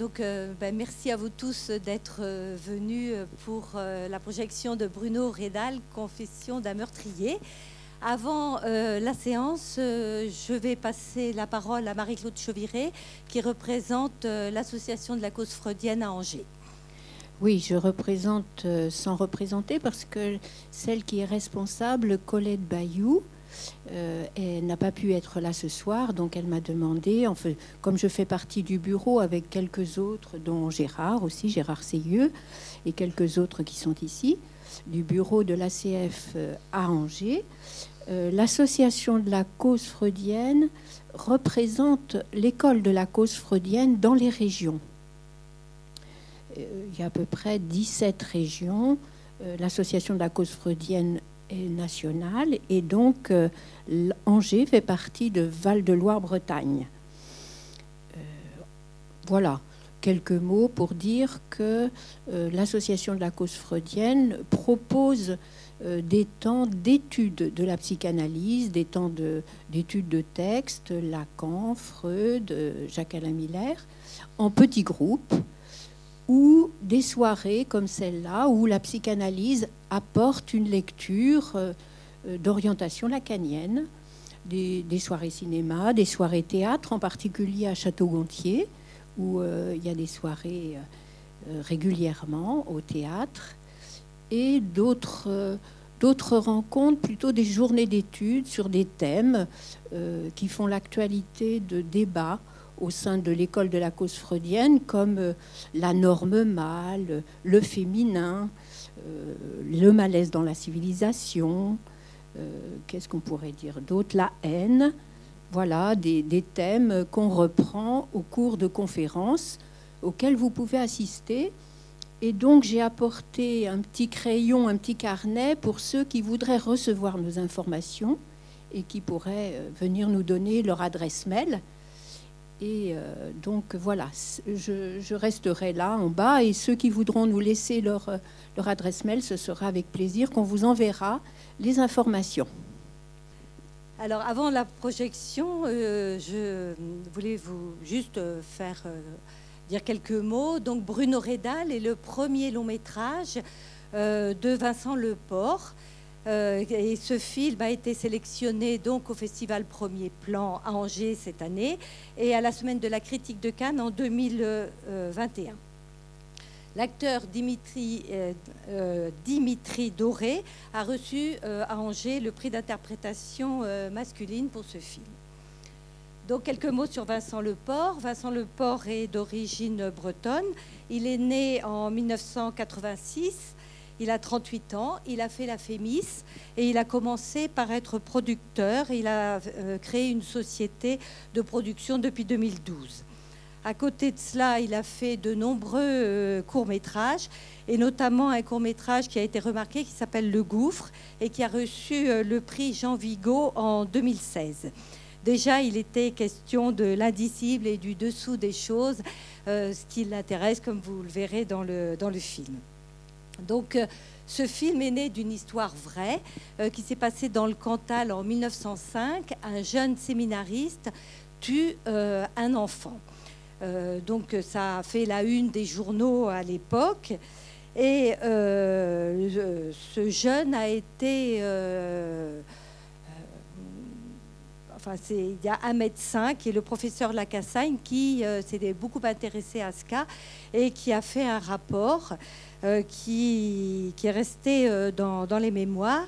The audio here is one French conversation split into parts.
Donc, euh, ben, merci à vous tous d'être euh, venus pour euh, la projection de Bruno Rédal, Confession d'un meurtrier. Avant la séance, je vais passer la parole à Marie-Claude Chauviré, qui représente l'association de la cause freudienne à Angers. Oui, je représente sans représenter parce que celle qui est responsable, Colette Bayou, euh, elle n'a pas pu être là ce soir, donc elle m'a demandé, comme je fais partie du bureau avec quelques autres, dont Gérard aussi, Gérard Seyeux, et quelques autres qui sont ici, du bureau de l'ACF euh, à Angers, euh, l'association de la cause freudienne représente l'école de la cause freudienne dans les régions. il y a à peu près 17 régions. l'association de la cause freudienne nationale. Et donc, euh, Angers fait partie de Val-de-Loire-Bretagne. Euh, voilà, quelques mots pour dire que euh, l'association de la cause freudienne propose des temps d'études de la psychanalyse, des temps d'études de, de textes, Lacan, Freud, Jacques-Alain Miller, en petits groupes ou des soirées comme celle-là où la psychanalyse apporte une lecture euh, euh, d'orientation lacanienne, des, soirées cinéma, des soirées théâtre, en particulier à Château-Gontier, où euh, il y a des soirées régulièrement au théâtre, et d'autres rencontres, plutôt des journées d'études sur des thèmes qui font l'actualité de débats au sein de l'école de la cause freudienne comme euh, la norme mâle, le féminin, euh, le malaise dans la civilisation, euh, qu'est-ce qu'on pourrait dire d'autre, la haine. Voilà des, des thèmes qu'on reprend au cours de conférences auxquelles vous pouvez assister. Et donc j'ai apporté un petit crayon, un petit carnet pour ceux qui voudraient recevoir nos informations et qui pourraient venir nous donner leur adresse mail. Et euh, donc voilà, je, resterai là en bas et ceux qui voudront nous laisser leur, leur adresse mail, ce sera avec plaisir qu'on vous enverra les informations. Alors avant la projection, euh, je voulais vous juste euh, faire dire quelques mots. Donc Bruno Redal est le premier long métrage de Vincent Leport. Euh, et ce film a été sélectionné donc au Festival Premier Plan à Angers cette année et à la Semaine de la critique de Cannes en 2021. L'acteur Dimitri, euh, euh, Dimitri Doré a reçu à Angers le prix d'interprétation masculine pour ce film. Donc quelques mots sur Vincent Leport. Vincent Leport est d'origine bretonne. Il est né en 1986 il a 38 ans, il a fait la Fémis et il a commencé par être producteur. Il a euh, créé une société de production depuis 2012. À côté de cela, il a fait de nombreux euh, courts-métrages, et notamment un court-métrage qui a été remarqué qui s'appelle Le Gouffre et qui a reçu euh, le prix Jean Vigo en 2016. Déjà, il était question de l'indicible et du dessous des choses, ce qui l'intéresse, comme vous le verrez dans le, dans le film. Donc, euh, ce film est né d'une histoire vraie euh, qui s'est passée dans le Cantal en 1905. Un jeune séminariste tue euh, un enfant. donc, ça a fait la une des journaux à l'époque. Et ce jeune a été il y a un médecin qui est le professeur Lacassagne qui s'est beaucoup intéressé à ce cas et qui a fait un rapport euh, qui, est resté euh, dans, les mémoires.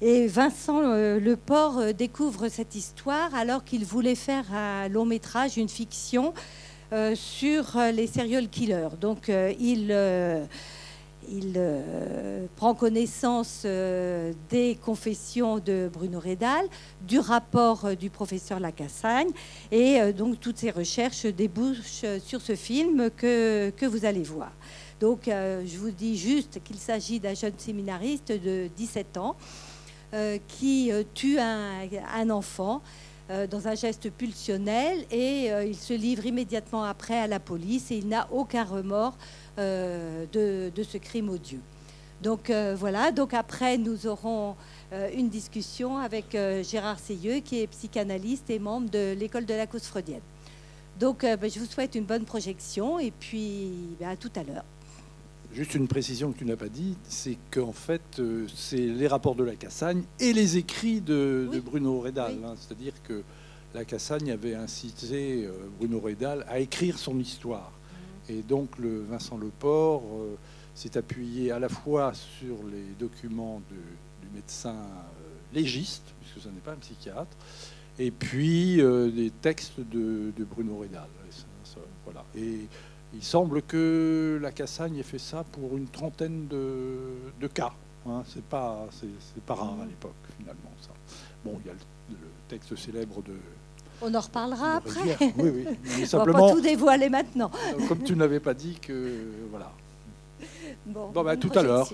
Et Vincent euh, Leport découvre cette histoire alors qu'il voulait faire un long métrage, une fiction sur les serial killers. Donc il il prend connaissance des confessions de Bruno Redal, du rapport du professeur Lacassagne, et donc toutes ces recherches débouchent sur ce film que, que vous allez voir. Donc, euh, je vous dis juste qu'il s'agit d'un jeune séminariste de 17 ans euh, qui euh, tue un, enfant dans un geste pulsionnel et il se livre immédiatement après à la police et il n'a aucun remords de, ce crime odieux. Donc voilà, donc après nous aurons une discussion avec Gérard Seyeux qui est psychanalyste et membre de l'école de la cause freudienne. Donc, euh, ben, je vous souhaite une bonne projection et puis ben, à tout à l'heure. Juste une précision que tu n'as pas dit, c'est qu'en fait, euh, c'est les rapports de la Cassagne et les écrits de. Bruno Redal. Oui. hein. C'est-à-dire que la Cassagne avait incité euh, Bruno Redal à écrire son histoire. Et donc, le Vincent Leport euh, s'est appuyé à la fois sur les documents de- du médecin euh, légiste, puisque ce n'est pas un psychiatre, et puis euh, des textes de, de Bruno Redal. Et ça- ça- voilà. Et il semble que la Cassagne ait fait ça pour une trentaine de, de cas. hein. C'est pas, c'est, pas rare à l'époque, finalement. Ça. Bon, il y a le, le texte célèbre de. On en reparlera après. Oui, oui. Mais On va pas tout dévoiler maintenant. comme tu n'avais pas dit que. Voilà. Bon, Bon, bah, tout à l'heure.